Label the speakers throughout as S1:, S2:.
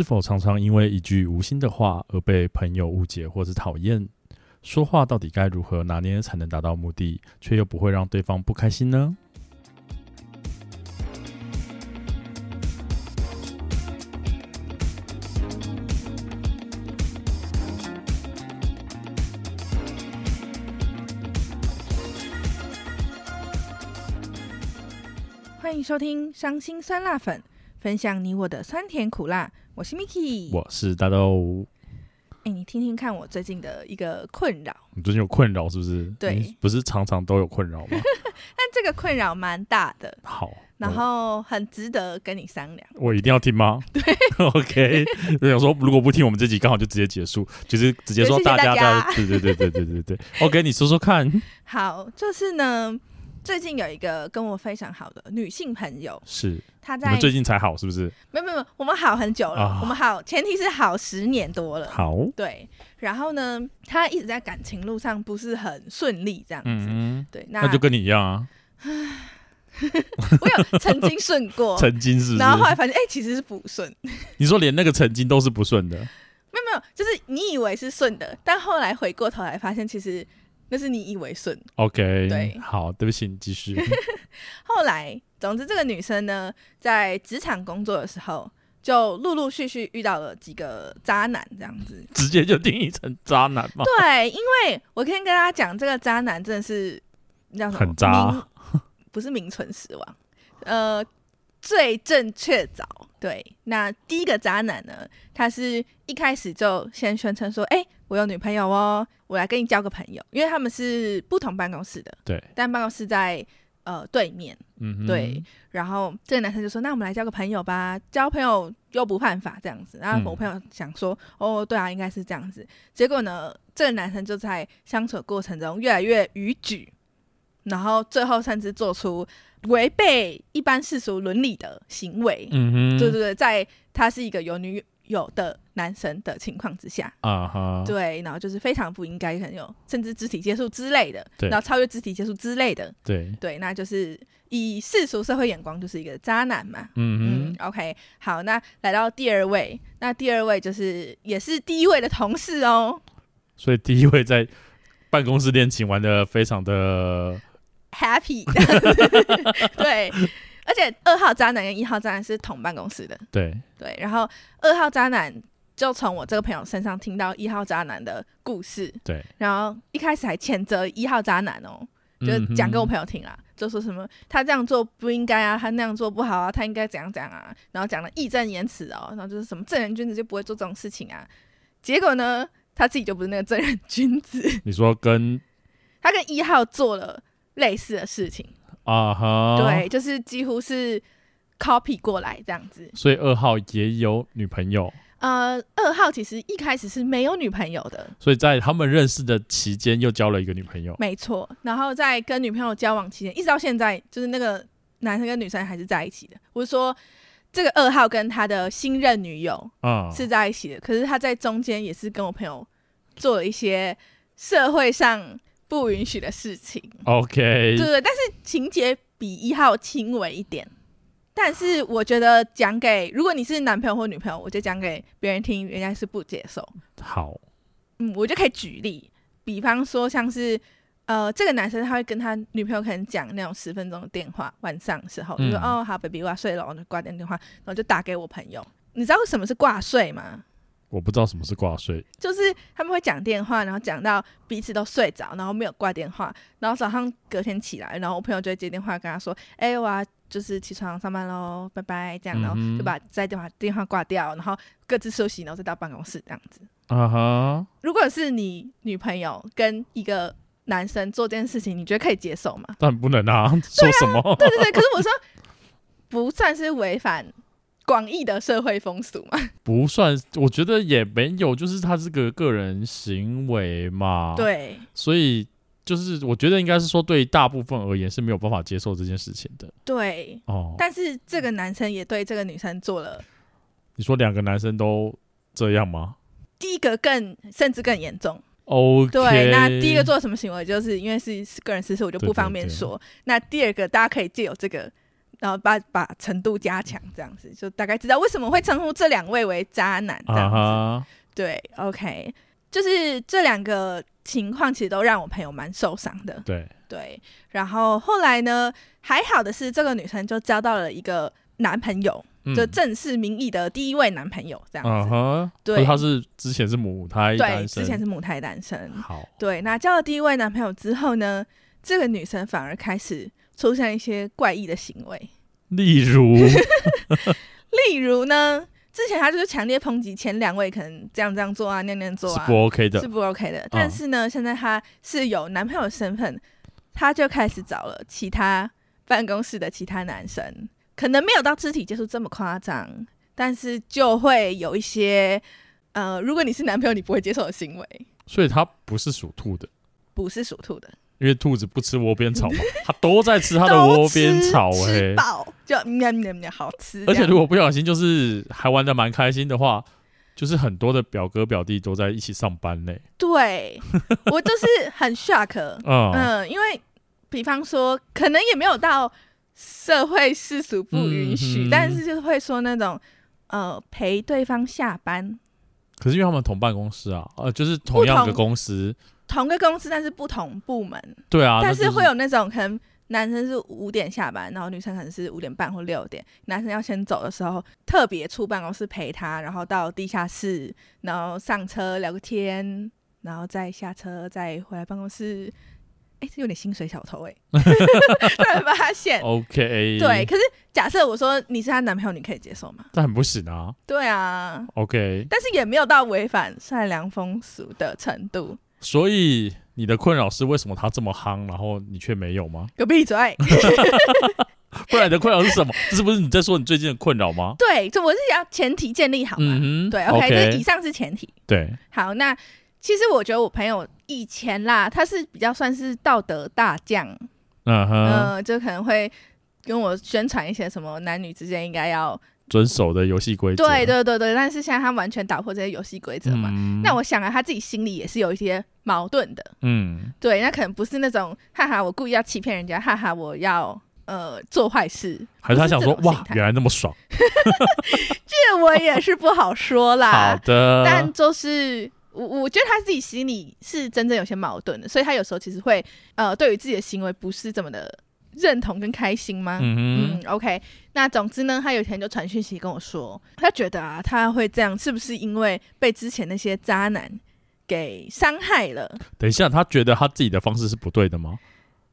S1: 是否常常因为一句无心的话而被朋友误解或是讨厌？说话到底该如何拿捏才能达到目的，却又不会让对方不开心呢？
S2: 欢迎收听《伤心酸辣粉》。分享你我的酸甜苦辣，我是 Miki，
S1: 我是大豆。
S3: 哎、欸，你听听看，我最近的一个困扰。
S1: 你最近有困扰是不是？
S3: 对，
S1: 不是常常都有困扰吗？
S3: 但这个困扰蛮大的。
S1: 好，
S3: 然后很值得跟你商量。
S1: 我一定要听吗？
S3: 对，
S1: OK。我想说，如果不听，我们这集刚好就直接结束，就是直接说大家的。对对对对对对对。OK，你说说看。
S3: 好，就是呢。最近有一个跟我非常好的女性朋友，
S1: 是
S3: 她在。
S1: 最近才好是不是？
S3: 没有没有，我们好很久了。啊、我们好，前提是好十年多了。
S1: 好，
S3: 对。然后呢，她一直在感情路上不是很顺利，这样子。
S1: 嗯，
S3: 对，那，
S1: 那就跟你一样啊。
S3: 我有曾经顺过，
S1: 曾经是，是，
S3: 然后后来发现，哎、欸，其实是不顺。
S1: 你说连那个曾经都是不顺的？
S3: 没有没有，就是你以为是顺的，但后来回过头来发现，其实。那是你以为顺
S1: ，OK，
S3: 对，
S1: 好，对不起，你继续。
S3: 后来，总之，这个女生呢，在职场工作的时候，就陆陆续续遇到了几个渣男，这样子，
S1: 直接就定义成渣男吗？
S3: 对，因为我可以跟大家讲，这个渣男真的是叫什么？
S1: 很渣，
S3: 不是名存实亡，呃，罪证确凿。对，那第一个渣男呢，他是一开始就先宣称说，哎、欸。我有女朋友哦，我来跟你交个朋友，因为他们是不同办公室的，
S1: 对，但
S3: 办公室在呃对面，嗯，对，然后这个男生就说：“那我们来交个朋友吧，交朋友又不犯法，这样子。”然后我朋友想说：“嗯、哦，对啊，应该是这样子。”结果呢，这个男生就在相处的过程中越来越逾矩，然后最后甚至做出违背一般世俗伦理的行为，嗯哼，对对对，在他是一个有女。有的男生的情况之下。啊哈，对，然后就是非常不应该，可能有甚至肢体接触之类的，对，然后超越肢体接触之类的，
S1: 对。
S3: 对，那就是以世俗社会眼光就是一个渣男嘛，嗯嗯，OK，好，那来到第二位，那第二位就是也是第一位的同事哦，
S1: 所以第一位在办公室恋情玩的非常的
S3: happy，对。而且二号渣男跟一号渣男是同办公室的，
S1: 对
S3: 对。然后二号渣男就从我这个朋友身上听到一号渣男的故事，
S1: 对。
S3: 然后一开始还谴责一号渣男哦，就讲给我朋友听啊，嗯、就说什么他这样做不应该啊，他那样做不好啊，他应该怎样怎样啊。然后讲了义正言辞哦，然后就是什么正人君子就不会做这种事情啊。结果呢，他自己就不是那个正人君子。
S1: 你说跟
S3: 他跟一号做了类似的事情。
S1: 啊哈，
S3: 对，就是几乎是 copy 过来这样子。
S1: 所以二号也有女朋友。
S3: 呃，二号其实一开始是没有女朋友的。
S1: 所以在他们认识的期间又交了一个女朋友。
S3: 没错，然后在跟女朋友交往期间，一直到现在，就是那个男生跟女生还是在一起的。我是说，这个二号跟他的新任女友啊是在一起的，嗯、可是他在中间也是跟我朋友做了一些社会上。不允许的事情
S1: ，OK，
S3: 对对，但是情节比一号轻微一点。但是我觉得讲给如果你是男朋友或女朋友，我就讲给别人听，人家是不接受。
S1: 好，
S3: 嗯，我就可以举例，比方说像是呃，这个男生他会跟他女朋友可能讲那种十分钟的电话，晚上的时候、嗯、就说哦好，baby，我要睡了，我就挂掉电话，然后就打给我朋友。你知道什么是挂睡吗？
S1: 我不知道什么是挂睡，
S3: 就是他们会讲电话，然后讲到彼此都睡着，然后没有挂电话，然后早上隔天起来，然后我朋友就会接电话跟他说：“哎、欸，我要就是起床上班喽，拜拜。”这样，然后就把在电话电话挂掉，然后各自休息，然后再到办公室这样子。啊哈！如果是你女朋友跟一个男生做这件事情，你觉得可以接受
S1: 吗？但不能啊！说什么？
S3: 对啊，对对对，可是我说不算是违反。广义的社会风俗嘛，
S1: 不算，我觉得也没有，就是他这个个人行为嘛。
S3: 对，
S1: 所以就是我觉得应该是说，对大部分而言是没有办法接受这件事情的。
S3: 对，哦，但是这个男生也对这个女生做了。
S1: 你说两个男生都这样吗？
S3: 第一个更甚至更严重。
S1: 哦，Okay，
S3: 对，那第一个做什么行为，就是因为是个人私事，我就不方便说。对对对，那第二个，大家可以借由这个。然后把把程度加强，这样子就大概知道为什么会称呼这两位为渣男这样子。Uh huh. 对，OK，就是这两个情况其实都让我朋友蛮受伤的。
S1: 对
S3: 对，然后后来呢，还好的是这个女生就交到了一个男朋友。就正式名义的第一位男朋友这样子，
S1: 对，他是之前是母胎单身，
S3: 对，之前是母胎单身。
S1: 好，
S3: 对，那交了第一位男朋友之后呢，这个女生反而开始出现一些怪异的行为，
S1: 例如，
S3: 例如呢，之前他就是强烈抨击前两位可能这样这样做啊，那样做啊，
S1: 是不 OK 的，
S3: 是不 OK 的。但是呢，嗯、现在他是有男朋友的身份，他就开始找了其他办公室的其他男生。可能没有到肢体接触这么夸张，但是就会有一些，呃，如果你是男朋友，你不会接受的行为。
S1: 所以他不是属兔的，
S3: 不是属兔的，
S1: 因为兔子不吃窝边草嘛，它都在吃它的窝边草，欸，哎，
S3: 饱就喵喵喵好吃。
S1: 而且如果不小心就是还玩的蛮开心的话，就是很多的表哥表弟都在一起上班呢，欸。
S3: 对，我就是很 shock，嗯 嗯，因为比方说可能也没有到。社会世俗不允许，但是就是会说那种，呃，陪对方下班。
S1: 可是因为他们同办公室啊，呃，就是同样的公司，
S3: 同个公司，但是不同部门。
S1: 对啊，
S3: 但是会有那种可能男生是五点下班，然后女生可能是五点半或六点，男生要先走的时候，特别出办公室陪他，然后到地下室，然后上车聊个天，然后再下车，再回来办公室。哎，这有点薪水小偷哎，突然发现。
S1: OK，
S3: 对，可是假设我说你是她男朋友，你可以接受吗？
S1: 这很不行啊。
S3: 对啊。
S1: OK，
S3: 但是也没有到违反善良风俗的程度。
S1: 所以你的困扰是为什么他这么夯，然后你却没有吗？
S3: 给我闭嘴！
S1: 不然你的困扰是什么？这是不是你在说你最近的困扰吗？
S3: 对，这我是要前提建立好嘛。嗯。对，OK，这以上是前提。
S1: 对。
S3: 好，那。其实我觉得我朋友以前啦，他是比较算是道德大将，嗯哼，呃，就可能会跟我宣传一些什么男女之间应该要
S1: 遵守的游戏规则。
S3: 对对对对，但是现在他完全打破这些游戏规则嘛。嗯、那我想啊，他自己心里也是有一些矛盾的。嗯，对，那可能不是那种哈哈，我故意要欺骗人家，哈哈，我要呃做坏事，
S1: 还是他想说哇，原来那么爽？
S3: 这我也是不好说啦。
S1: 好的，
S3: 但就是。我我觉得他自己心里是真正有些矛盾的，所以他有时候其实会呃，对于自己的行为不是这么的认同跟开心吗？嗯嗯，OK。那总之呢，他有一天就传讯息跟我说，他觉得啊，他会这样是不是因为被之前那些渣男给伤害了？
S1: 等一下，他觉得他自己的方式是不对的吗？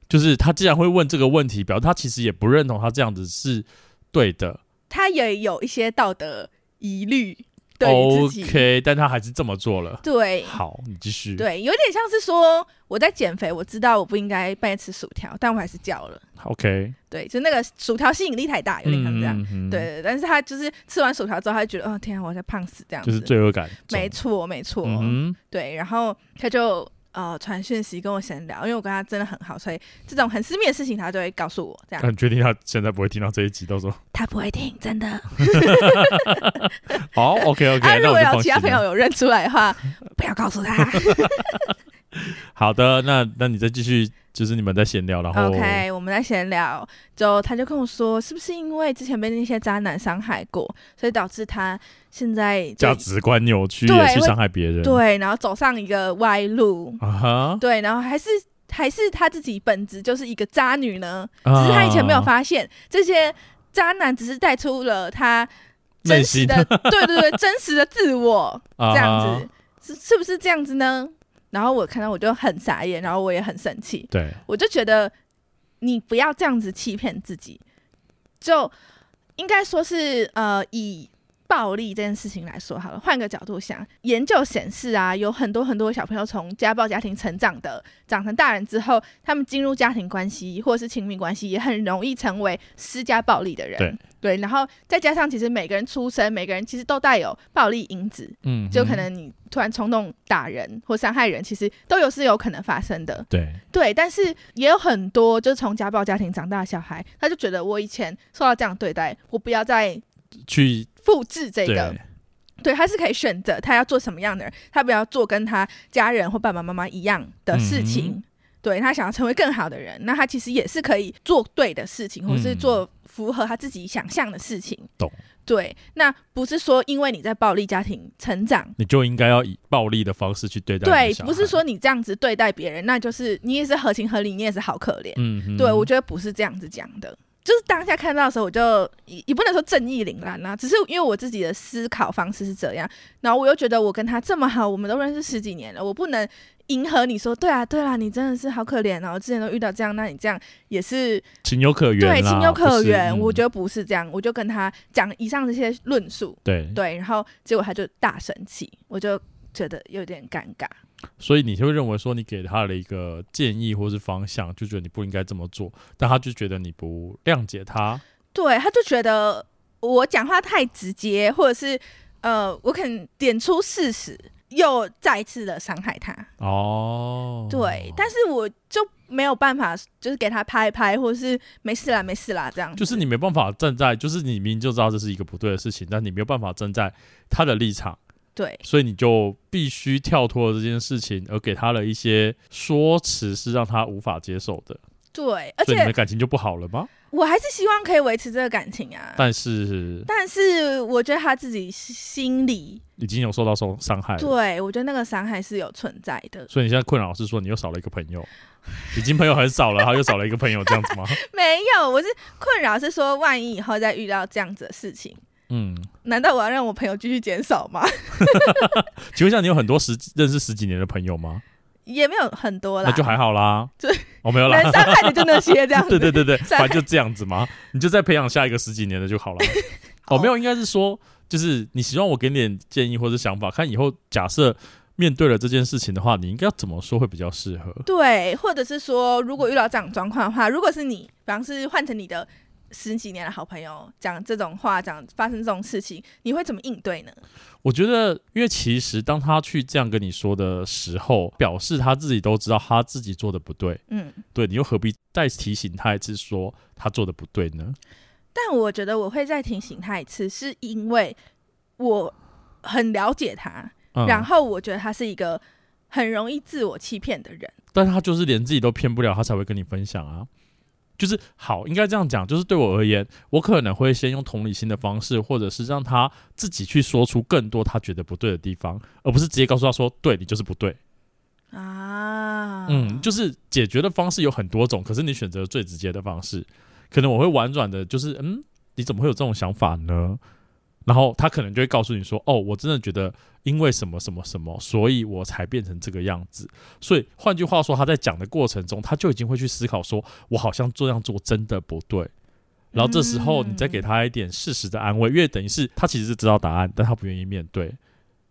S1: 就是他既然会问这个问题，表示他其实也不认同他这样子是对的。
S3: 他也有一些道德疑虑。
S1: OK，但他还是这么做了。
S3: 对，
S1: 好，你继续。
S3: 对，有点像是说我在减肥，我知道我不应该半夜吃薯条，但我还是叫了。
S1: OK，
S3: 对，就那个薯条吸引力太大，有点像这样。对，对，但是他就是吃完薯条之后，他就觉得，哦天啊，我在胖死这样子，
S1: 就是罪恶感。
S3: 没错，没错。嗯，对，然后他就。呃，传讯息跟我闲聊，因为我跟他真的很好，所以这种很私密的事情他就会告诉我。这样，
S1: 你确定他现在不会听到这一集，到时候
S3: 他不会听，真的。
S1: 好，OK OK。
S3: 啊，如果有其他朋友有认出来的话，不要告诉他。
S1: 好的，那那你再继续。就是你们在闲聊，然后
S3: OK，我们在闲聊，就他就跟我说，是不是因为之前被那些渣男伤害过，所以导致他现在
S1: 价值观扭曲，也去伤害别人，
S3: 对，然后走上一个歪路
S1: 啊，uh huh?
S3: 对，然后还是还是他自己本质就是一个渣女呢，uh. 只是他以前没有发现这些渣男只是带出了他真实的，对对对，真实的自我，uh. 这样子是是不是这样子呢？然后我看到我就很傻眼，然后我也很生气。
S1: 对，
S3: 我就觉得你不要这样子欺骗自己，就应该说是呃，以暴力这件事情来说好了。换个角度想，研究显示啊，有很多很多小朋友从家暴家庭成长的，长成大人之后，他们进入家庭关系或是亲密关系，也很容易成为施加暴力的人。
S1: 对。
S3: 对，然后再加上，其实每个人出生，每个人其实都带有暴力因子，嗯，就可能你突然冲动打人或伤害人，其实都有是有可能发生的。
S1: 对，
S3: 对，但是也有很多就是从家暴家庭长大的小孩，他就觉得我以前受到这样对待，我不要再去复制这个，对，他是可以选择他要做什么样的人，他不要做跟他家人或爸爸妈妈一样的事情。嗯对，他想要成为更好的人，那他其实也是可以做对的事情，或是做符合他自己想象的事情。
S1: 懂。
S3: 对，那不是说因为你在暴力家庭成长，
S1: 你就应该要以暴力的方式去对待。
S3: 对，不是说你这样子对待别人，那就是你也是合情合理，你也是好可怜。嗯哼，对，我觉得不是这样子讲的。就是当下看到的时候，我就也也不能说正义凛然啊，只是因为我自己的思考方式是这样，然后我又觉得我跟他这么好，我们都认识十几年了，我不能迎合你说，对啊，对啊，你真的是好可怜哦，我之前都遇到这样，那你这样也是
S1: 情有可原，
S3: 对，情有可原。嗯、我觉得不是这样，我就跟他讲以上这些论述，
S1: 对
S3: 对，然后结果他就大生气，我就觉得有点尴尬。
S1: 所以你就会认为说，你给他了一个建议或是方向，就觉得你不应该这么做，但他就觉得你不谅解他。
S3: 对，他就觉得我讲话太直接，或者是呃，我可能点出事实，又再次的伤害他。哦，对，但是我就没有办法，就是给他拍一拍，或者是没事啦，没事啦，这样。
S1: 就是你没办法站在，就是你明明就知道这是一个不对的事情，但你没有办法站在他的立场。
S3: 对，
S1: 所以你就必须跳脱了这件事情，而给他了一些说辞，是让他无法接受的。
S3: 对，而且
S1: 你们感情就不好了吗？
S3: 我还是希望可以维持这个感情啊。
S1: 但是，
S3: 但是我觉得他自己心里
S1: 已经有受到受伤害了。
S3: 对，我觉得那个伤害是有存在的。
S1: 所以你现在困扰是说，你又少了一个朋友，已经朋友很少了，然后又少了一个朋友，这样子吗？
S3: 没有，我是困扰是说，万一以后再遇到这样子的事情。嗯，难道我要让我朋友继续减少吗？
S1: 请问一下，你有很多十认识十几年的朋友吗？
S3: 也没有很多啦，
S1: 那就还好啦。
S3: 对，
S1: 我没有啦。
S3: 能伤害的就那些这样 子。
S1: 对对对对，反正就这样子嘛，你就再培养下一个十几年的就好了。哦，没有，应该是说，就是你希望我给你点建议或者想法，看以后假设面对了这件事情的话，你应该要怎么说会比较适合？
S3: 对，或者是说，如果遇到这样状况的话，如果是你，比方是换成你的。十几年的好朋友讲这种话，讲发生这种事情，你会怎么应对呢？
S1: 我觉得，因为其实当他去这样跟你说的时候，表示他自己都知道他自己做的不对。嗯，对，你又何必再提醒他一次说他做的不对呢？
S3: 但我觉得我会再提醒他一次，是因为我很了解他，嗯，然后我觉得他是一个很容易自我欺骗的人。
S1: 但他就是连自己都骗不了，他才会跟你分享啊。就是好，应该这样讲。就是对我而言，我可能会先用同理心的方式，或者是让他自己去说出更多他觉得不对的地方，而不是直接告诉他说：“对，你就是不对。”啊，嗯，就是解决的方式有很多种，可是你选择最直接的方式，可能我会婉转的，就是嗯，你怎么会有这种想法呢？然后他可能就会告诉你说：“哦，我真的觉得因为什么什么什么，所以我才变成这个样子。”所以换句话说，他在讲的过程中，他就已经会去思考说：“我好像这样做真的不对。”然后这时候你再给他一点事实的安慰，因为等于是他其实是知道答案，但他不愿意面对。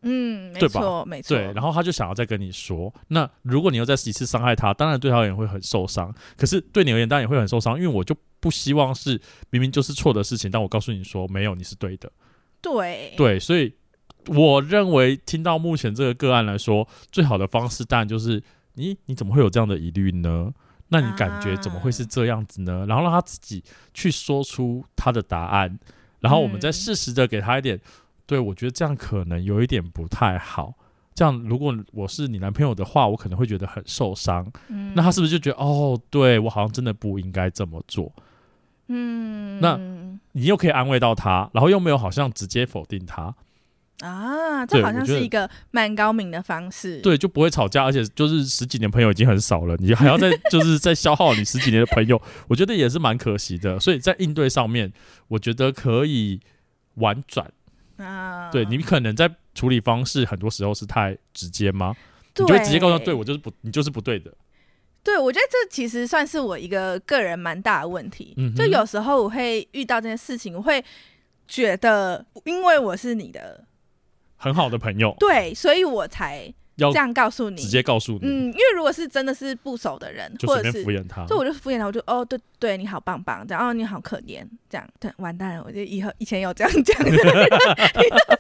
S3: 嗯，
S1: 对吧？
S3: 没错，没错。
S1: 对，然后他就想要再跟你说。那如果你又再一次伤害他，当然对他而言会很受伤。可是对你而言，当然也会很受伤，因为我就不希望是明明就是错的事情，但我告诉你说没有，你是对的。
S3: 对
S1: 对，所以我认为听到目前这个个案来说，最好的方式当然就是你你怎么会有这样的疑虑呢？那你感觉怎么会是这样子呢？啊、然后让他自己去说出他的答案，然后我们再适时的给他一点。嗯、对，我觉得这样可能有一点不太好。这样如果我是你男朋友的话，我可能会觉得很受伤。嗯、那他是不是就觉得哦，对我好像真的不应该这么做？嗯，那你又可以安慰到他，然后又没有好像直接否定他
S3: 啊，这好像是一个蛮高明的方式。
S1: 对，就不会吵架，而且就是十几年朋友已经很少了，你还要再就是再消耗你十几年的朋友，我觉得也是蛮可惜的。所以在应对上面，我觉得可以婉转啊。对，你可能在处理方式很多时候是太直接吗？对你就会直接告诉他，对我就是不，你就是不对的。
S3: 对，我觉得这其实算是我一个个人蛮大的问题。嗯，就有时候我会遇到这件事情，我会觉得，因为我是你的
S1: 很好的朋友，
S3: 对，所以我才这样告诉你，
S1: 直接告诉你。
S3: 嗯，因为如果是真的是不熟的人，
S1: 就随便敷衍他，
S3: 就我就敷衍他，我就哦，对对，你好棒棒，这样哦，你好可怜，这样对，完蛋了，我就以后以前有这样讲，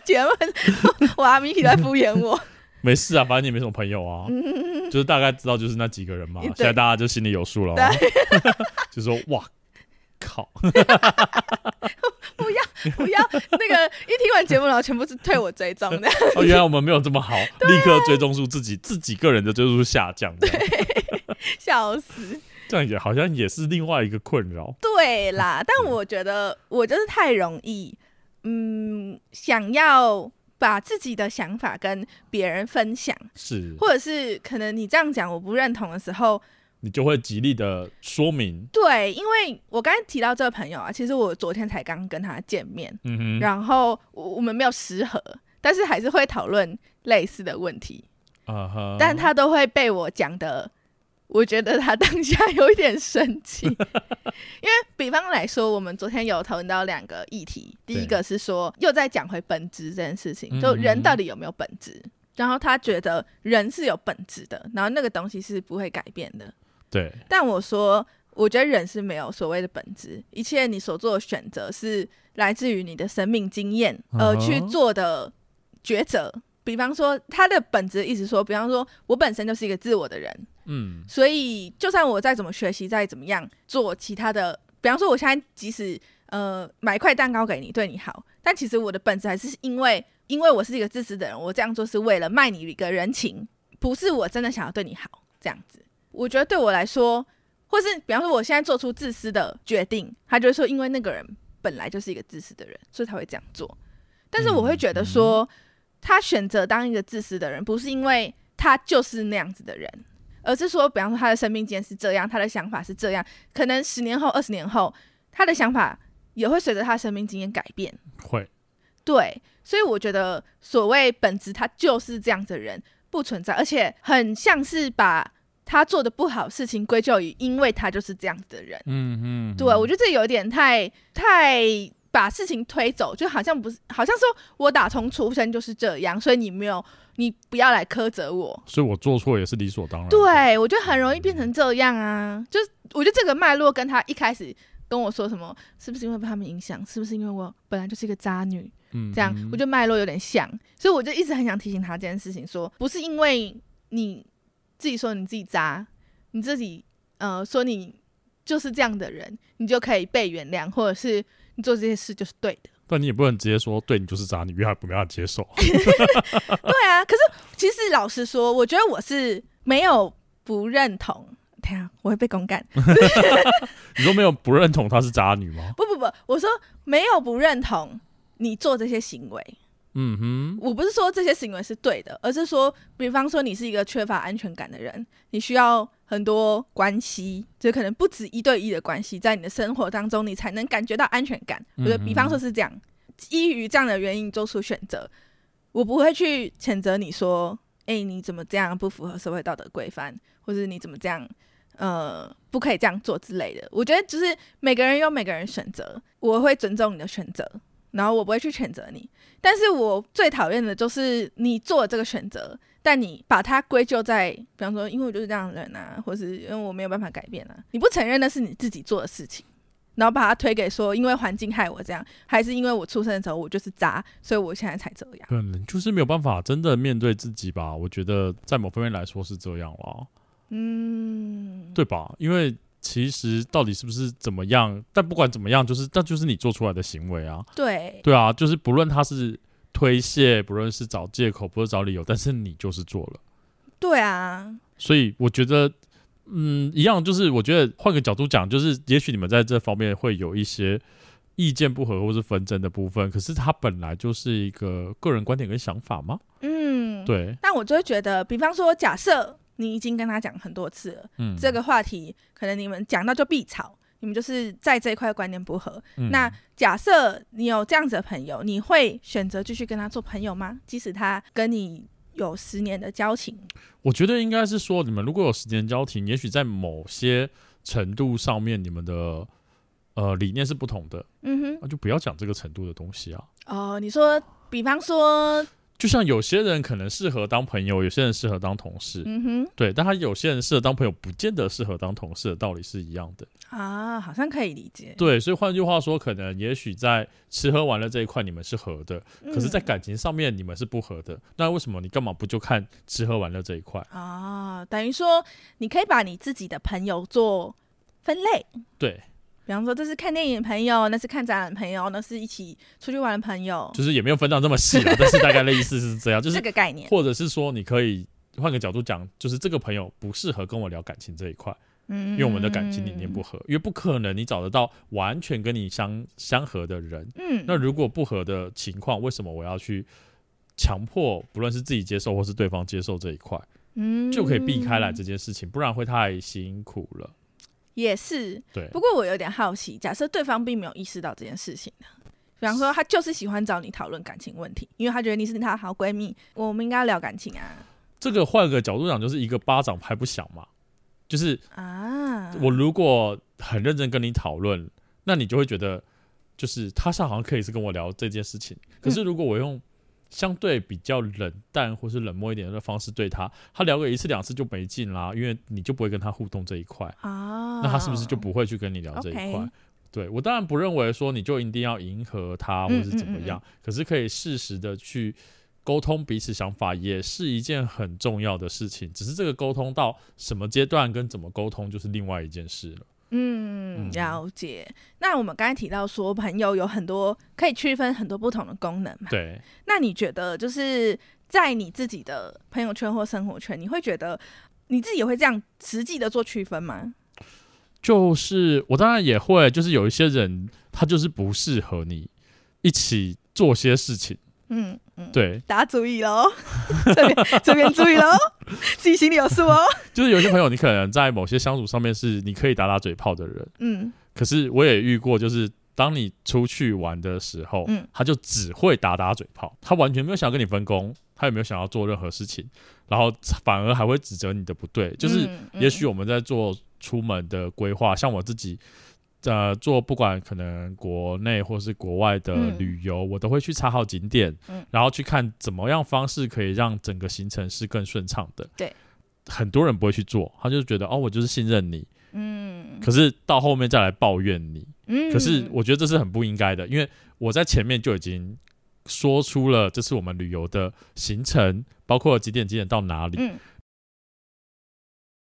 S3: 姐妹，我阿米皮在敷衍我。
S1: 没事啊，反正你也没什么朋友啊，就是大概知道就是那几个人嘛。现在大家就心里有数了，就说哇靠，不
S3: 要不要那个一听完节目然后全部是退我追踪的。
S1: 哦，原来我们没有这么好，立刻追踪数自己自己个人的追踪数下降。对，
S3: 笑死。
S1: 这样也好像也是另外一个困扰。
S3: 对啦，但我觉得我就是太容易，嗯，想要把自己的想法跟别人分享，
S1: 是，
S3: 或者是可能你这样讲我不认同的时候，
S1: 你就会极力的说明。
S3: 对，因为我刚才提到这个朋友啊，其实我昨天才刚跟他见面，
S1: 嗯哼，
S3: 然后我我们没有失和，但是还是会讨论类似的问题，
S1: 啊哈，
S3: 但他都会被我讲的。我觉得他当下有一点生气，因为比方来说，我们昨天有讨论到两个议题，第一个是说又在讲回本质这件事情，就人到底有没有本质？然后他觉得人是有本质的，然后那个东西是不会改变的。
S1: 对。但
S3: 我说，我觉得人是没有所谓的本质，一切你所做的选择是来自于你的生命经验而去做的抉择。比方说，他的本质意思说，比方说我本身就是一个自我的人。
S1: 嗯，
S3: 所以就算我再怎么学习，再怎么样做其他的，比方说我现在即使呃买一块蛋糕给你，对你好，但其实我的本质还是因为因为我是一个自私的人，我这样做是为了卖你一个人情，不是我真的想要对你好这样子。我觉得对我来说，或是比方说我现在做出自私的决定，他就会说因为那个人本来就是一个自私的人，所以他会这样做。但是我会觉得说，他选择当一个自私的人，不是因为他就是那样子的人。而是说，比方说他的生命经验是这样，他的想法是这样，可能十年后、二十年后，他的想法也会随着他的生命经验改变。
S1: 会，
S3: 对，所以我觉得所谓本质，他就是这样子的人不存在，而且很像是把他做的不好事情归咎于，因为他就是这样子的人。
S1: 嗯嗯，
S3: 对，我觉得这有点太太把事情推走，就好像不是，好像说我打从出生就是这样，所以你没有。你不要来苛责我，
S1: 所以我做错也是理所当然。
S3: 对，我觉得很容易变成这样啊，就是我觉得这个脉络跟他一开始跟我说什么，是不是因为被他们影响？是不是因为我本来就是一个渣女？嗯，这样我觉得脉络有点像，所以我就一直很想提醒他这件事情说，说不是因为你自己说你自己渣，你自己呃说你就是这样的人，你就可以被原谅，或者是你做这些事就是对的。
S1: 但你也不能直接说对你就是渣女，因为他不没办法接受。
S3: 对啊，可是其实老实说，我觉得我是没有不认同。等下我会被公干。
S1: 你说没有不认同她是渣女吗？
S3: 不不不，我说没有不认同你做这些行为。
S1: 嗯哼，
S3: 我不是说这些行为是对的，而是说，比方说你是一个缺乏安全感的人，你需要很多关系，就可能不止一对一的关系，在你的生活当中，你才能感觉到安全感。我觉得，比方说是这样，基于这样的原因做出选择，我不会去谴责你说，哎、欸，你怎么这样不符合社会道德规范，或者你怎么这样，呃，不可以这样做之类的。我觉得，就是每个人有每个人选择，我会尊重你的选择。然后我不会去谴责你，但是我最讨厌的就是你做了这个选择，但你把它归咎在，比方说，因为我就是这样的人啊，或是因为我没有办法改变啊，你不承认那是你自己做的事情，然后把它推给说，因为环境害我这样，还是因为我出生的时候我就是渣，所以我现在才这样。
S1: 可能就是没有办法真的面对自己吧，我觉得在某方面来说是这样了，
S3: 嗯，
S1: 对吧？因为。其实到底是不是怎么样？但不管怎么样，就是那就是你做出来的行为啊。
S3: 对
S1: 对啊，就是不论他是推卸，不论是找借口，不是找理由，但是你就是做了。
S3: 对啊。
S1: 所以我觉得，嗯，一样就是我觉得换个角度讲，就是也许你们在这方面会有一些意见不合或是纷争的部分，可是他本来就是一个个人观点跟想法吗？
S3: 嗯，
S1: 对。
S3: 但我就会觉得，比方说，假设。你已经跟他讲很多次了，嗯，这个话题可能你们讲到就必吵，你们就是在这一块观念不合。嗯，那假设你有这样子的朋友，你会选择继续跟他做朋友吗？即使他跟你有十年的交情？
S1: 我觉得应该是说，你们如果有十年交情，也许在某些程度上面，你们的呃理念是不同的。
S3: 嗯哼，
S1: 那就不要讲这个程度的东西啊。
S3: 哦，你说，比方说。
S1: 就像有些人可能适合当朋友，有些人适合当同事，
S3: 嗯哼，
S1: 对，但他有些人适合当朋友，不见得适合当同事的道理是一样的
S3: 啊，好像可以理解。
S1: 对，所以换句话说，可能也许在吃喝玩乐这一块你们是合的，
S3: 嗯，
S1: 可是，在感情上面你们是不合的。那为什么你干嘛不就看吃喝玩乐这一块
S3: 啊？等于说，你可以把你自己的朋友做分类，
S1: 对。
S3: 比方说，这是看电影的朋友，那是看展览的朋友，那是一起出去玩的朋友，
S1: 就是也没有分到这么细啊，但是大概的意思是这样，就是
S3: 这个概念，
S1: 或者是说，你可以换个角度讲，就是这个朋友不适合跟我聊感情这一块。嗯，因为我们的感情理念不合，因为不可能你找得到完全跟你相相合的人。嗯，那如果不合的情况，为什么我要去强迫，不论是自己接受或是对方接受这一块？嗯，就可以避开来这件事情，不然会太辛苦了。
S3: 也是，
S1: 对。
S3: 不过我有点好奇，假设对方并没有意识到这件事情呢？比方说，他就是喜欢找你讨论感情问题，因为他觉得你是他的好闺蜜，我们应该要聊感情啊。
S1: 这个换个角度讲，就是一个巴掌拍不响嘛。就是啊，我如果很认真跟你讨论，那你就会觉得，就是他是好像可以是跟我聊这件事情。可是如果我用相对比较冷淡或是冷漠一点的方式对他，他聊个一次两次就没劲啦，因为你就不会跟他互动这一块啊。那他是不是就不会去跟你聊这一块？对，我当然不认为说你就一定要迎合他或是怎么样，可是可以适时的去。沟通彼此想法也是一件很重要的事情，只是这个沟通到什么阶段跟怎么沟通就是另外一件事了。
S3: 嗯，了解。那我们刚才提到说，朋友有很多可以区分很多不同的功能嘛？
S1: 对。
S3: 那你觉得就是在你自己的朋友圈或生活圈，你会觉得你自己也会这样实际的做区分吗？
S1: 就是我当然也会，就是有一些人他就是不适合你一起做些事情。嗯嗯，对，
S3: 打主意喽，这边这边注意喽，自己心里有数哦。
S1: 就是有些朋友，你可能在某些相处上面是你可以打打嘴炮的人，嗯，可是我也遇过，就是当你出去玩的时候，嗯，他就只会打打嘴炮，他完全没有想要跟你分工，他也没有想要做任何事情，然后反而还会指责你的不对。就是也许我们在做出门的规划，像我自己。呃，做不管可能国内或是国外的旅游，嗯、我都会去查好景点，嗯、然后去看怎么样方式可以让整个行程是更顺畅的。
S3: 对，
S1: 很多人不会去做，他就觉得哦，我就是信任你，嗯，可是到后面再来抱怨你，嗯，可是我觉得这是很不应该的，因为我在前面就已经说出了这是我们旅游的行程，包括几点几点到哪里，嗯，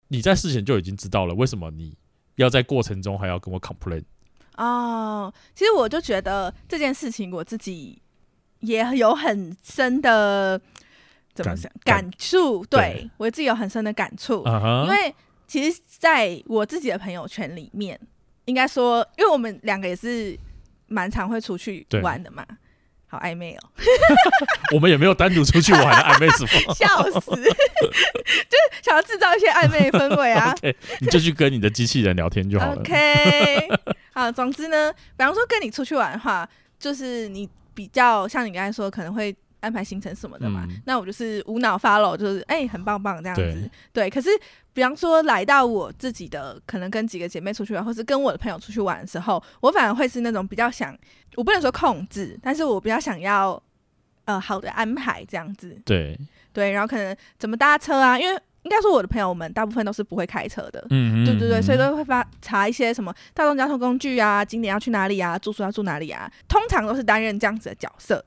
S1: 你在事前就已经知道了，为什么你？要在过程中还要跟我 complain
S3: 哦，其实我就觉得这件事情我自己也有很深的怎么讲感触，对，对。我自己有很深的感触，uh huh、因为其实在我自己的朋友圈里面，应该说，因为我们两个也是蛮常会出去玩的嘛。好暧昧哦，
S1: 我们也没有单独出去玩暧昧什么，
S3: 笑死，就是想要制造一些暧昧氛围啊。
S1: Okay, 你就去跟你的机器人聊天就好了。
S3: OK，好，总之呢，比方说跟你出去玩的话，就是你比较像你刚才说，可能会。安排行程什么的嘛，嗯、那我就是无脑 follow，就是哎、欸，很棒棒这样子。对，对，可是比方说来到我自己的，可能跟几个姐妹出去玩，或是跟我的朋友出去玩的时候，我反而会是那种比较想，我不能说控制，但是我比较想要呃好的安排这样子。
S1: 对
S3: 对，然后可能怎么搭车啊，因为。应该说，我的朋友们大部分都是不会开车的，嗯，对对对，所以都会发查一些什么大众交通工具啊，景点要去哪里啊，住宿要住哪里啊，通常都是担任这样子的角色，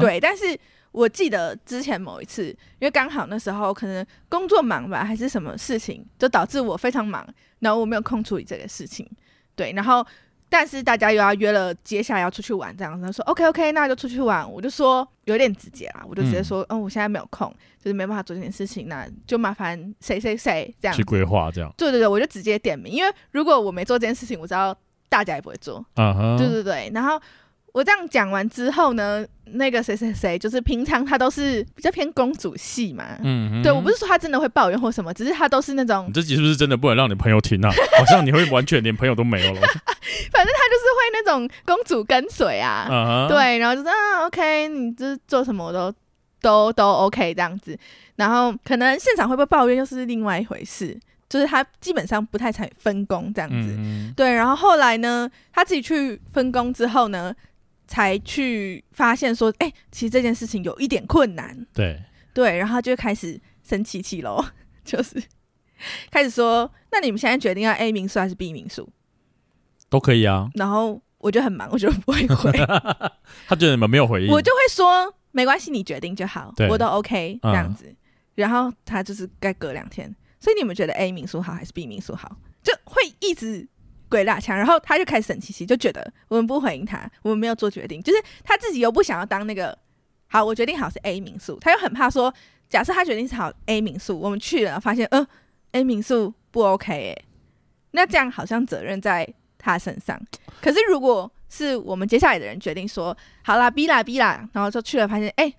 S3: 对。但是我记得之前某一次，因为刚好那时候可能工作忙吧，还是什么事情，就导致我非常忙，然后我没有空处理这个事情，对，然后。但是大家又要约了，接下来要出去玩，这样子他说 OK OK，那就出去玩。我就说有点直接啦，我就直接说，嗯，嗯，我现在没有空，就是没办法做这件事情，那就麻烦谁谁谁这样
S1: 去规划这样。
S3: 对对对，我就直接点名，因为如果我没做这件事情，我知道大家也不会做。嗯哼，对对对，然后。我这样讲完之后呢，那个谁谁谁，就是平常他都是比较偏公主系嘛，嗯哼，对，我不是说他真的会抱怨或什么，只是他都是那种，
S1: 你这集是不是真的不能让你朋友听啊？好像你会完全连朋友都没有了。
S3: 反正他就是会那种公主跟随啊，uh huh、对，然后就是啊，OK，你就是做什么我都都都 OK 这样子，然后可能现场会不会抱怨又是另外一回事，就是他基本上不太采分工这样子，对，然后后来呢，他自己去分工之后呢。才去发现说，哎、欸，其实这件事情有一点困难。
S1: 对
S3: 对，然后就开始生气气喽，就是开始说，那你们现在决定要 A 民宿还是 B 民宿？
S1: 都可以啊。
S3: 然后我就很忙，我就不会回。
S1: 他觉得你们没有回应，
S3: 我就会说没关系，你决定就好，我都 OK 这样子。嗯、然后他就是该隔两天，所以你们觉得 A 民宿好还是 B 民宿好？就会一直。鬼打墙，然后他就开始生气气，就觉得我们不回应他，我们没有做决定，就是他自己又不想要当那个好，我决定好是 A 民宿，他又很怕说假设他决定是好 A 民宿，我们去了，发现，嗯、呃，A 民宿不 OK 哎，那这样好像责任在他身上。可是如果是我们接下来的人决定说，好啦 B 啦 B 啦，然后就去了，发现，哎、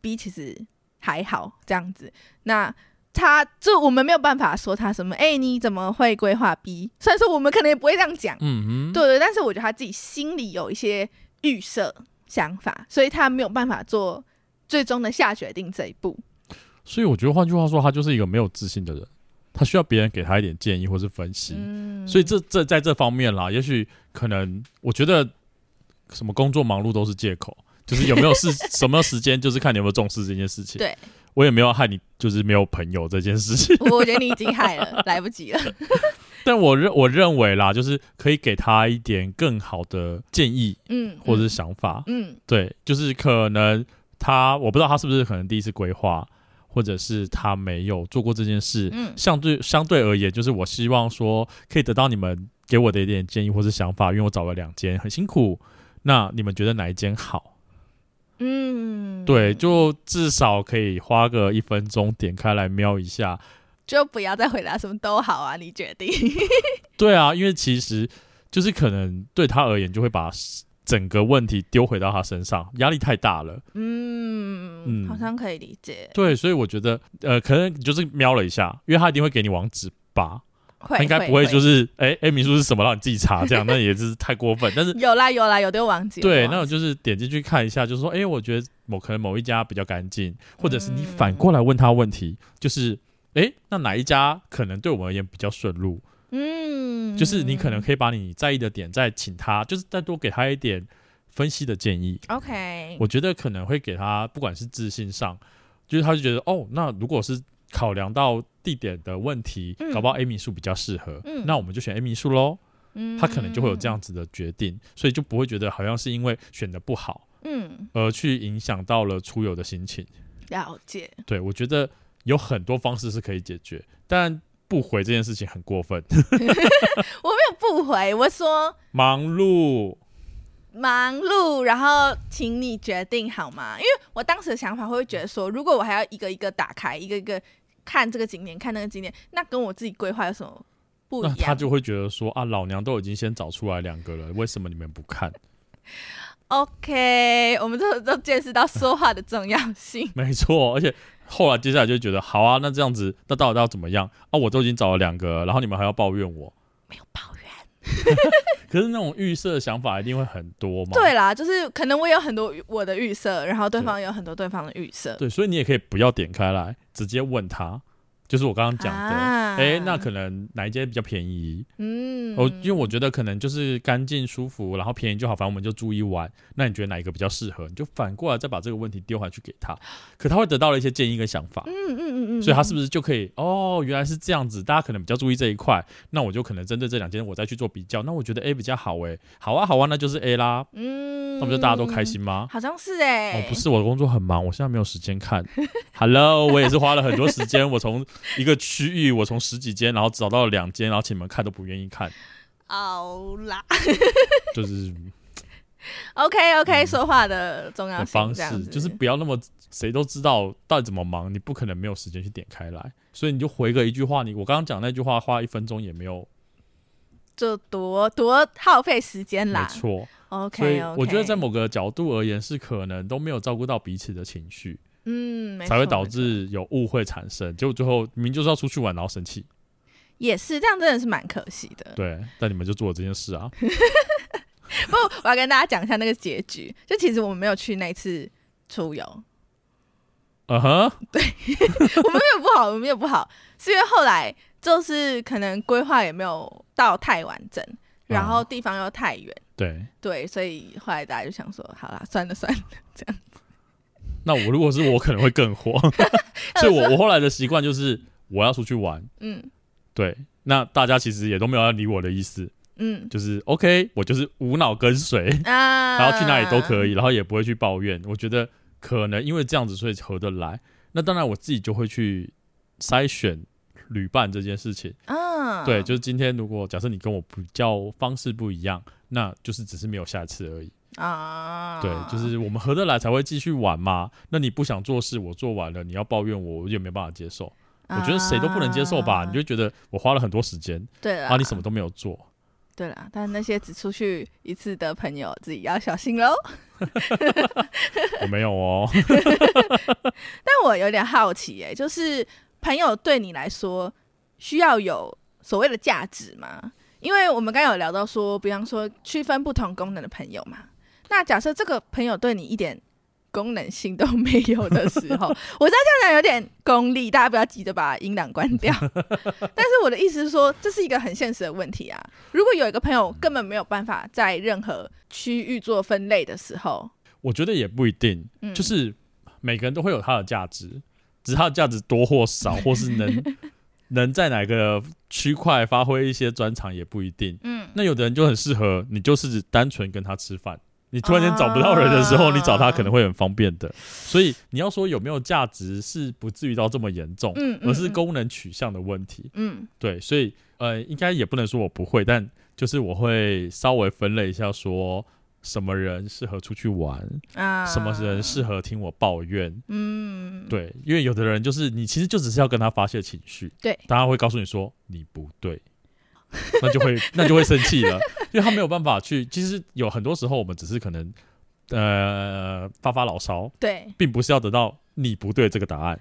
S3: ，B 其实还好这样子，那他就我们没有办法说他什么，哎、欸，你怎么会规划 B？虽然说我们可能也不会这样讲，
S1: 嗯哼，
S3: 对对，但是我觉得他自己心里有一些预设想法，所以他没有办法做最终的下决定这一步。
S1: 所以我觉得，换句话说，他就是一个没有自信的人，他需要别人给他一点建议或是分析。嗯、所以这这在这方面啦，也许可能我觉得什么工作忙碌都是借口，就是有没有事 什么时间，就是看你有没有重视这件事情。
S3: 对，
S1: 我也没有害你，就是没有朋友这件事情。
S3: 我觉得你已经害了，来不及了。
S1: 但我认我认为啦，就是可以给他一点更好的建议，嗯，或者是想法，嗯，对，就是可能他我不知道他是不是可能第一次规划。或者是他没有做过这件事，嗯，相对相对而言，就是我希望说可以得到你们给我的一点建议或是想法，因为我找了两间很辛苦，那你们觉得哪一间好？嗯，对，就至少可以花个一分钟点开来瞄一下，
S3: 就不要再回答什么都好啊，你决定。
S1: 对啊，因为其实就是可能对他而言，就会把。整个问题丢回到他身上，压力太大了。
S3: 嗯嗯，好像可以理解。
S1: 对，所以我觉得，呃，可能就是瞄了一下，因为他一定会给你网址吧，他应该不会就是，哎哎、欸，民宿是什么让你自己查这样，那也是太过分。但是
S3: 有啦有啦有丢网址。
S1: 对，那我就是点进去看一下，就是说，哎、欸，我觉得某可能某一家比较干净，或者是你反过来问他问题，嗯、就是，哎、欸，那哪一家可能对我们而言比较顺路？嗯，就是你可能可以把你在意的点再请他，就是再多给他一点分析的建议。OK，我觉得可能会给他，不管是自信上，就是他就觉得哦，那如果是考量到地点的问题，嗯、搞不好 A 民宿比较适合，嗯、那我们就选 A 民宿喽。嗯，他可能就会有这样子的决定，所以就不会觉得好像是因为选的不好，嗯，而去影响到了出游的心情。
S3: 了解。
S1: 对，我觉得有很多方式是可以解决，但。不回这件事情很过分，
S3: 我没有不回，我说
S1: 忙碌，
S3: 忙碌，然后请你决定好吗？因为我当时的想法会觉得说，如果我还要一个一个打开，一个一个看这个景点，看那个景点，那跟我自己规划有什么不一样？
S1: 他就会觉得说啊，老娘都已经先找出来两个了，为什么你们不看？
S3: OK，我们这都见识到说话的重要性，
S1: 没错，而且。后来接下来就觉得好啊，那这样子，那到底要怎么样啊？我都已经找了两个，然后你们还要抱怨我？
S3: 没有抱怨。
S1: 可是那种预设的想法一定会很多嘛？
S3: 对啦，就是可能我有很多我的预设，然后对方有很多对方的预设。对，
S1: 对，所以你也可以不要点开来，直接问他。就是我刚刚讲的，哎、那可能哪一间比较便宜？嗯，我因为我觉得可能就是干净舒服，然后便宜就好，反正我们就住一晚。那你觉得哪一个比较适合？你就反过来再把这个问题丢回去给他，可他会得到了一些建议跟想法。嗯嗯嗯嗯，所以他是不是就可以？哦，原来是这样子，大家可能比较注意这一块，那我就可能针对这两间我再去做比较。那我觉得 A 比较好，哎，好啊好啊，那就是 A 啦。嗯，那不就大家都开心吗？
S3: 好像是哎、欸。
S1: 哦，不是，我的工作很忙，我现在没有时间看。Hello，我也是花了很多时间，我从 一个区域。我从十几间，然后找到了两间，然后请你们看都不愿意看。
S3: 好啦，
S1: 就是
S3: OK OK，、嗯、说话的重要的
S1: 方式就是不要那么谁都知道到底怎么忙，你不可能没有时间去点开来，所以你就回个一句话，你我刚刚讲那句话花一分钟也没有，
S3: 就多多耗费时间啦。
S1: 没错，OK，所以我觉得在某个角度而言是可能都没有照顾到彼此的情绪。嗯，才会导致有误会产生，结果最后明明就是要出去玩，然后生气，
S3: 也是这样，真的是蛮可惜的。
S1: 对，但你们就做了这件事啊。
S3: 不，我要跟大家讲一下那个结局。就其实我们没有去那次出游。
S1: 嗯哼、uh，huh?
S3: 对，我们没有不好，我们没有不好，是因为后来就是可能规划也没有到太完整，然后地方又太远。
S1: 对、uh.
S3: 对，所以后来大家就想说，好啦，算了算了，这样。
S1: 那我如果是我，可能会更火。所以我我后来的习惯就是我要出去玩，嗯，对。那大家其实也都没有要理我的意思，嗯，就是 OK，我就是无脑跟随，啊，然后去哪里都可以，然后也不会去抱怨。我觉得可能因为这样子，所以合得来。那当然我自己就会去筛选旅伴这件事情，啊，对，就是今天如果假设你跟我比较方式不一样，那就是只是没有下一次而已。
S3: 啊。
S1: 对，就是我们合得来才会继续玩嘛。那你不想做事，我做完了，你要抱怨我，我也没办法接受。啊、我觉得谁都不能接受吧？你就觉得我花了很多时
S3: 间，对，
S1: 啊，你什么都没有做。
S3: 对了，但那些只出去一次的朋友，自己要小心喽。
S1: 我没有哦。
S3: 但我有点好奇，哎，就是朋友对你来说需要有所谓的价值吗？因为我们刚刚有聊到说，比方说区分不同功能的朋友嘛。那假设这个朋友对你一点功能性都没有的时候，我知道这样讲有点功利，大家不要急着把音档关掉。但是我的意思是说，这是一个很现实的问题啊。如果有一个朋友根本没有办法在任何区域做分类的时候，
S1: 我觉得也不一定，嗯、就是每个人都会有他的价值，只是他的价值多或少，或是能 能在哪个区块发挥一些专长也不一定。嗯，那有的人就很适合你，就是单纯跟他吃饭。你突然间找不到人的时候，uh, 你找他可能会很方便的。所以你要说有没有价值，是不至于到这么严重，嗯，而是功能取向的问题。嗯，对，所以呃，应该也不能说我不会，但就是我会稍微分类一下，说什么人适合出去玩啊，uh, 什么人适合听我抱怨。嗯，对，因为有的人就是你其实就只是要跟他发泄情绪，对，他会告诉你说你不对。那就会那就会生气了，因为他没有办法去。其实有很多时候，我们只是可能呃发发牢骚，对，并不是要得到你不对这个答案。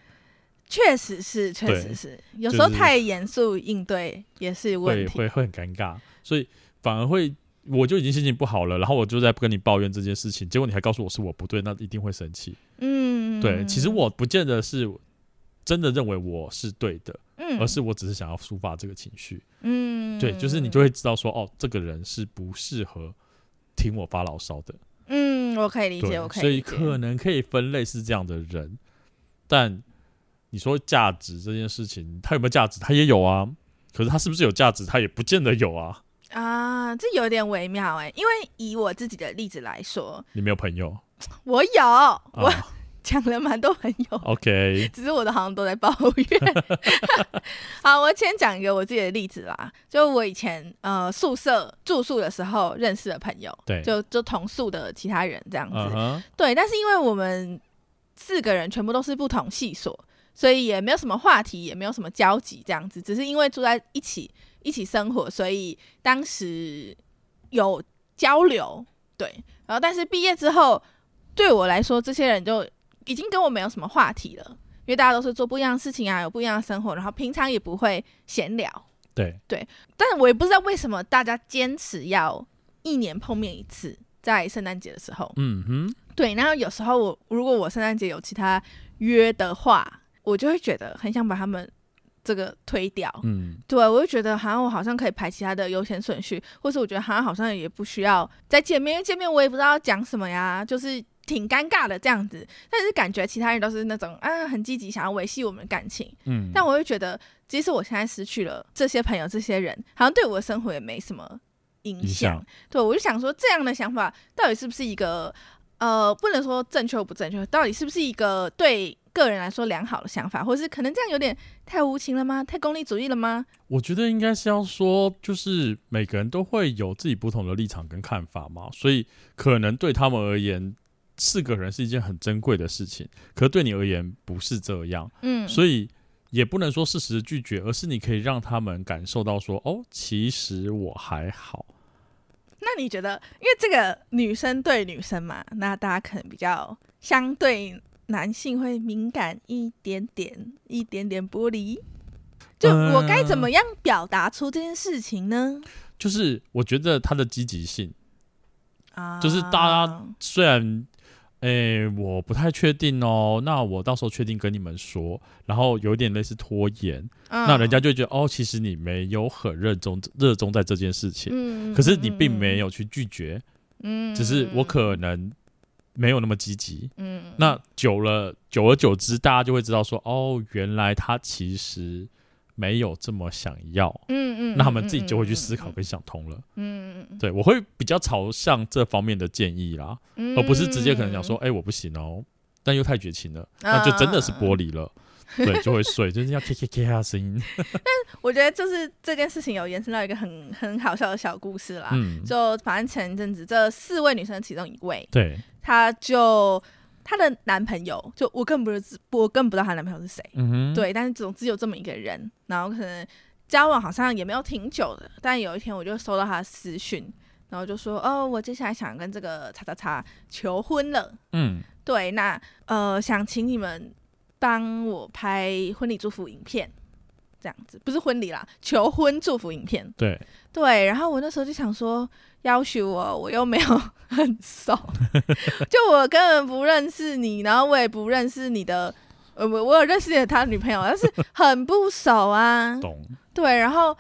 S3: 确实是，确实是，有时候太严肃应对也是问题，
S1: 会会会很尴尬，所以反而会我就已经心情不好了，然后我就在跟你抱怨这件事情，结果你还告诉我是我不对，那一定会生气。嗯，对，其实我不见得是真的认为我是对的。而是我只是想要抒发这个情绪，嗯，对，就是你就会知道说，哦，这个人是不适合听我发牢骚的，
S3: 嗯，我可以理解，我可以，
S1: 所以可能可以分类是这样的人，但你说价值这件事情，他有没有价值？他也有啊，可是他是不是有价值？他也不见得有啊，
S3: 啊，这有点微妙哎，因为以我自己的例子来说，
S1: 你没有朋友，
S3: 我有，我。啊讲了蛮多朋友
S1: ，OK，
S3: 只是我的好像都在抱怨。好，我先讲一个我自己的例子啦，就我以前呃宿舍住宿的时候认识的朋友，对，就就同宿的其他人这样子，uh huh. 对。但是因为我们四个人全部都是不同系所，所以也没有什么话题，也没有什么交集，这样子。只是因为住在一起，一起生活，所以当时有交流，对。然后，但是毕业之后，对我来说，这些人就。已经跟我没有什么话题了，因为大家都是做不一样的事情啊，有不一样的生活，然后平常也不会闲聊。
S1: 对
S3: 对，但是我也不知道为什么大家坚持要一年碰面一次，在圣诞节的时候。嗯哼，对。然后有时候我如果我圣诞节有其他约的话，我就会觉得很想把他们这个推掉。嗯，对，我就觉得好像我好像可以排其他的优先顺序，或是我觉得好像好像也不需要再见面，因为见面我也不知道要讲什么呀，就是。挺尴尬的这样子，但是感觉其他人都是那种啊很积极想要维系我们的感情，嗯，但我会觉得，即使我现在失去了这些朋友、这些人，好像对我的生活也没什么影响。对，我就想说，这样的想法到底是不是一个呃，不能说正确或不正确，到底是不是一个对个人来说良好的想法，或是可能这样有点太无情了吗？太功利主义了吗？
S1: 我觉得应该是要说，就是每个人都会有自己不同的立场跟看法嘛，所以可能对他们而言。四个人是一件很珍贵的事情，可是对你而言不是这样，嗯，所以也不能说适时的拒绝，而是你可以让他们感受到说，哦，其实我还好。
S3: 那你觉得，因为这个女生对女生嘛，那大家可能比较相对男性会敏感一点点，一点点玻璃，就我该怎么样表达出这件事情呢？
S1: 就是我觉得他的积极性啊，就是大家虽然。诶、欸，我不太确定哦。那我到时候确定跟你们说，然后有点类似拖延，嗯、那人家就觉得哦，其实你没有很热衷热衷在这件事情，嗯、可是你并没有去拒绝，嗯，只是我可能没有那么积极，嗯，那久了，久而久之，大家就会知道说，哦，原来他其实。没有这么想要，嗯嗯，那他们自己就会去思考跟想通了，嗯嗯，对，我会比较朝向这方面的建议啦，而不是直接可能讲说，哎，我不行哦，但又太绝情了，那就真的是玻璃了。嗯 对，就会碎，就是要咔咔咔的声音。
S3: 但我觉得就是这件事情有延伸到一个很很好笑的小故事啦。嗯，就反正前一阵子这四位女生其中一位，
S1: 对，
S3: 她就她的男朋友，就我根本不知，我更不知道她男朋友是谁。对，但是总之有这么一个人，然后可能交往好像也没有挺久的，但有一天我就收到她的私讯，然后就说哦，我接下来想跟这个叉叉叉求婚了。嗯，对，那呃，想请你们。帮我拍婚礼祝福影片，这样子不是婚礼啦，求婚祝福影片。
S1: 对
S3: 对，然后我那时候就想说，要求我，我又没有很熟，就我根本不认识你，然后我也不认识你的，呃，我我有认识他女朋友，但是很不熟啊。
S1: 懂。
S3: 对，然后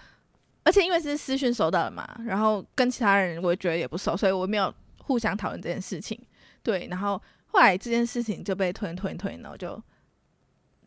S3: 而且因为是私讯收到的嘛，然后跟其他人我也觉得也不熟，所以我没有互相讨论这件事情。对，然后后来这件事情就被推推推，然后就。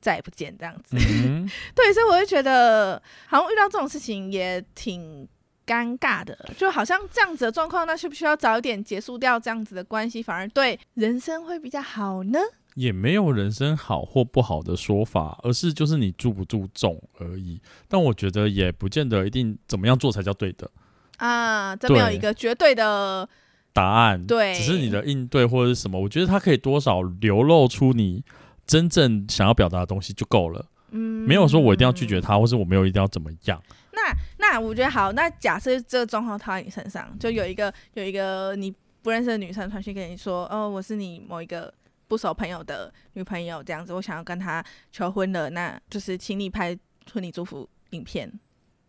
S3: 再也不见这样子，嗯、对，所以我就觉得，好像遇到这种事情也挺尴尬的，就好像这样子的状况，那需不需要早一点结束掉这样子的关系，反而对人生会比较好呢？
S1: 也没有人生好或不好的说法，而是就是你注不注重而已。但我觉得也不见得一定怎么样做才叫对的
S3: 啊，这没有一个绝对的
S1: 答案，
S3: 对，
S1: 只是你的应对或者是什么，我觉得它可以多少流露出你。真正想要表达的东西就够了，嗯，没有说我一定要拒绝他，或是我没有一定要怎么样。
S3: 那那我觉得好，那假设这个状况套在你身上，就有一个有一个你不认识的女生传讯给你说，哦，我是你某一个不熟朋友的女朋友，这样子，我想要跟他求婚了，那就是请你拍婚礼祝福影片，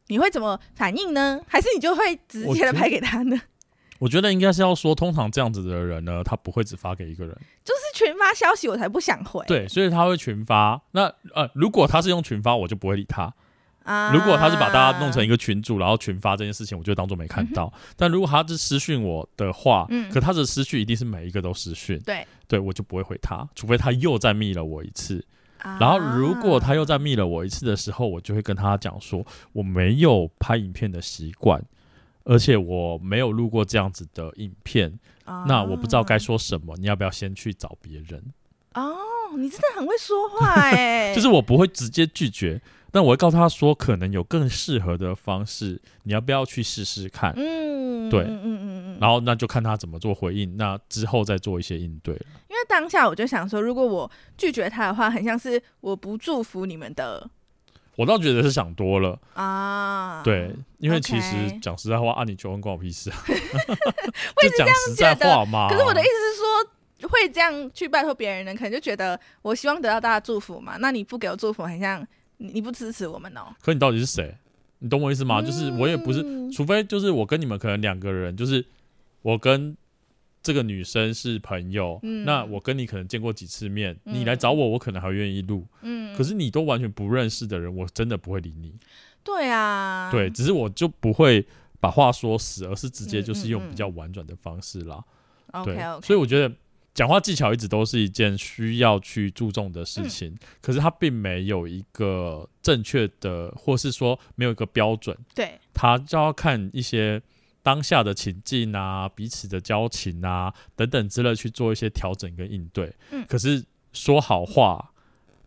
S3: 你会怎么反应呢？还是你就会直接的拍给他呢？
S1: 我觉得应该是要说，通常这样子的人呢，他不会只发给一个人，
S3: 就是群发消息，我才不想回。
S1: 对，所以他会群发。那呃，如果他是用群发，我就不会理他。啊，如果他是把大家弄成一个群主，然后群发这件事情，我就当做没看到。嗯、但如果他是私讯我的话，嗯，可他的私讯一定是每一个都私讯，
S3: 对，
S1: 对我就不会回他，除非他又再密了我一次。啊、然后如果他又再密了我一次的时候，我就会跟他讲说，我没有拍影片的习惯。而且我没有录过这样子的影片，啊、那我不知道该说什么。你要不要先去找别人？
S3: 哦，你真的很会说话哎！
S1: 就是我不会直接拒绝，但我会告诉他说，可能有更适合的方式，你要不要去试试看？嗯，对，嗯嗯嗯，然后那就看他怎么做回应，那之后再做一些应对。
S3: 因为当下我就想说，如果我拒绝他的话，很像是我不祝福你们的。
S1: 我倒觉得是想多了啊，对，因为其实讲实在话，啊，你求婚关我屁事啊，就讲实在话嘛。
S3: 可是我的意思是说，会这样去拜托别人的，可能就觉得我希望得到大家祝福嘛。那你不给我祝福，很像你不支持我们哦。
S1: 可你到底是谁？你懂我意思吗？就是我也不是，除非就是我跟你们可能两个人，就是我跟。这个女生是朋友，嗯、那我跟你可能见过几次面，嗯、你来找我，我可能还愿意录。嗯，可是你都完全不认识的人，我真的不会理你。
S3: 对啊，
S1: 对，只是我就不会把话说死，而是直接就是用比较婉转的方式啦。
S3: 嗯嗯、
S1: 对
S3: ，okay, okay.
S1: 所以我觉得讲话技巧一直都是一件需要去注重的事情，嗯、可是它并没有一个正确的，或是说没有一个标准。
S3: 对，
S1: 它就要看一些。当下的情境啊，彼此的交情啊，等等之类，去做一些调整跟应对。嗯，可是说好话，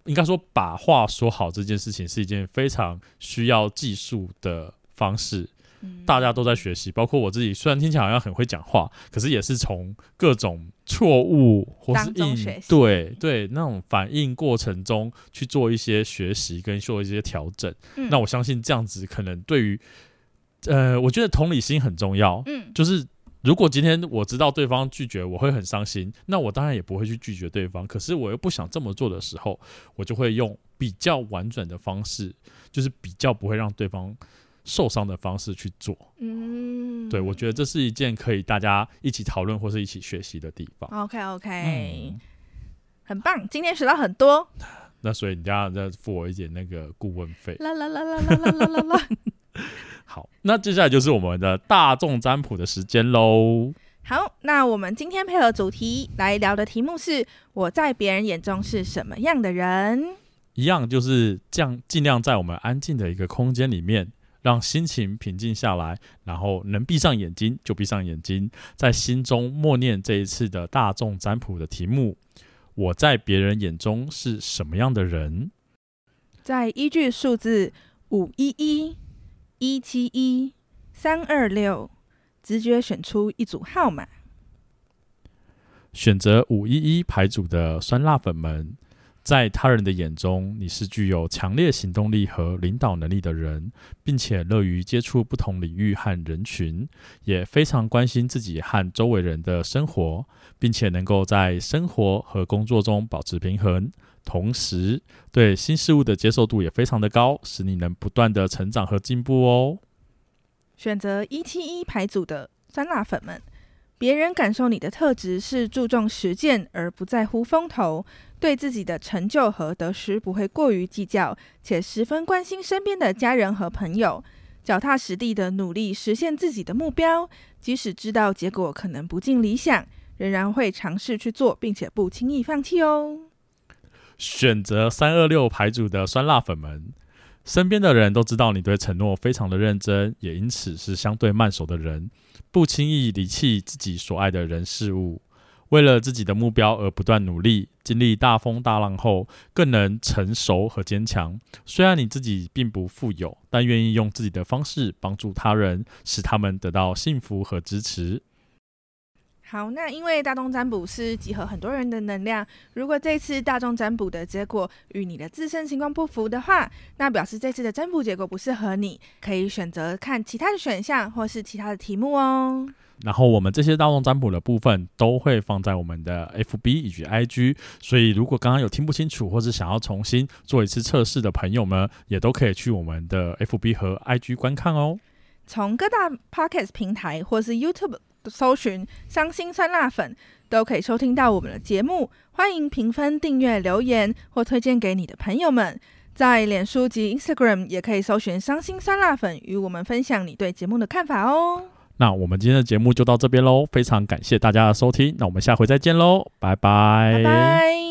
S1: 应该说把话说好这件事情，是一件非常需要技术的方式。嗯，大家都在学习，包括我自己。虽然听起来好像很会讲话，可是也是从各种错误或是应对对那种反应过程中去做一些学习跟做一些调整。嗯，那我相信这样子可能对于。呃，我觉得同理心很重要。嗯，就是如果今天我知道对方拒绝，我会很伤心，那我当然也不会去拒绝对方。可是我又不想这么做的时候，我就会用比较婉转的方式，就是比较不会让对方受伤的方式去做。嗯，对，我觉得这是一件可以大家一起讨论或是一起学习的地方。
S3: OK OK，嗯，很棒，今天学到很多。
S1: 那所以你要再付我一点那个顾问费。
S3: 啦啦啦啦啦啦啦啦啦。
S1: 好，那接下来就是我们的大众占卜的时间喽。
S3: 好，那我们今天配合主题来聊的题目是：我在别人眼中是什么样的人？
S1: 一样就是这样，尽量在我们安静的一个空间里面，让心情平静下来，然后能闭上眼睛就闭上眼睛，在心中默念这一次的大众占卜的题目。我在别人眼中是什么样的人？
S3: 再依据数字五一一一七一三二六，直觉选出一组号码。
S1: 选择五一一牌组的酸辣粉们。在他人的眼中，你是具有强烈行动力和领导能力的人，并且乐于接触不同领域和人群，也非常关心自己和周围人的生活，并且能够在生活和工作中保持平衡。同时，对新事物的接受度也非常的高，使你能不断的成长和进步哦。
S3: 选择一七一牌组的酸辣粉们。别人感受你的特质是注重实践而不在乎风头，对自己的成就和得失不会过于计较，且十分关心身边的家人和朋友，脚踏实地的努力实现自己的目标，即使知道结果可能不尽理想，仍然会尝试去做，并且不轻易放弃哦。
S1: 选择三二六牌组的酸辣粉们。身边的人都知道你对承诺非常的认真，也因此是相对慢熟的人，不轻易离弃自己所爱的人事物，为了自己的目标而不断努力，经历大风大浪后更能成熟和坚强。虽然你自己并不富有，但愿意用自己的方式帮助他人，使他们得到幸福和支持。
S3: 好，那因为大众占卜是集合很多人的能量，如果这次大众占卜的结果与你的自身情况不符的话，那表示这次的占卜结果不适合你，可以选择看其他的选项或是其他的题目哦。
S1: 然后我们这些大众占卜的部分都会放在我们的 FB 以及 IG，所以如果刚刚有听不清楚或是想要重新做一次测试的朋友们，也都可以去我们的 FB 和 IG 观看哦。
S3: 从各大 Pocket 平台或是 YouTube。搜寻伤心酸辣粉都可以收听到我们的节目，欢迎评分、订阅、留言或推荐给你的朋友们。在脸书及 Instagram 也可以搜寻伤心酸辣粉，与我们分享你对节目的看法哦。
S1: 那我们今天的节目就到这边喽，非常感谢大家的收听，那我们下回再见喽，拜拜。
S3: 拜拜。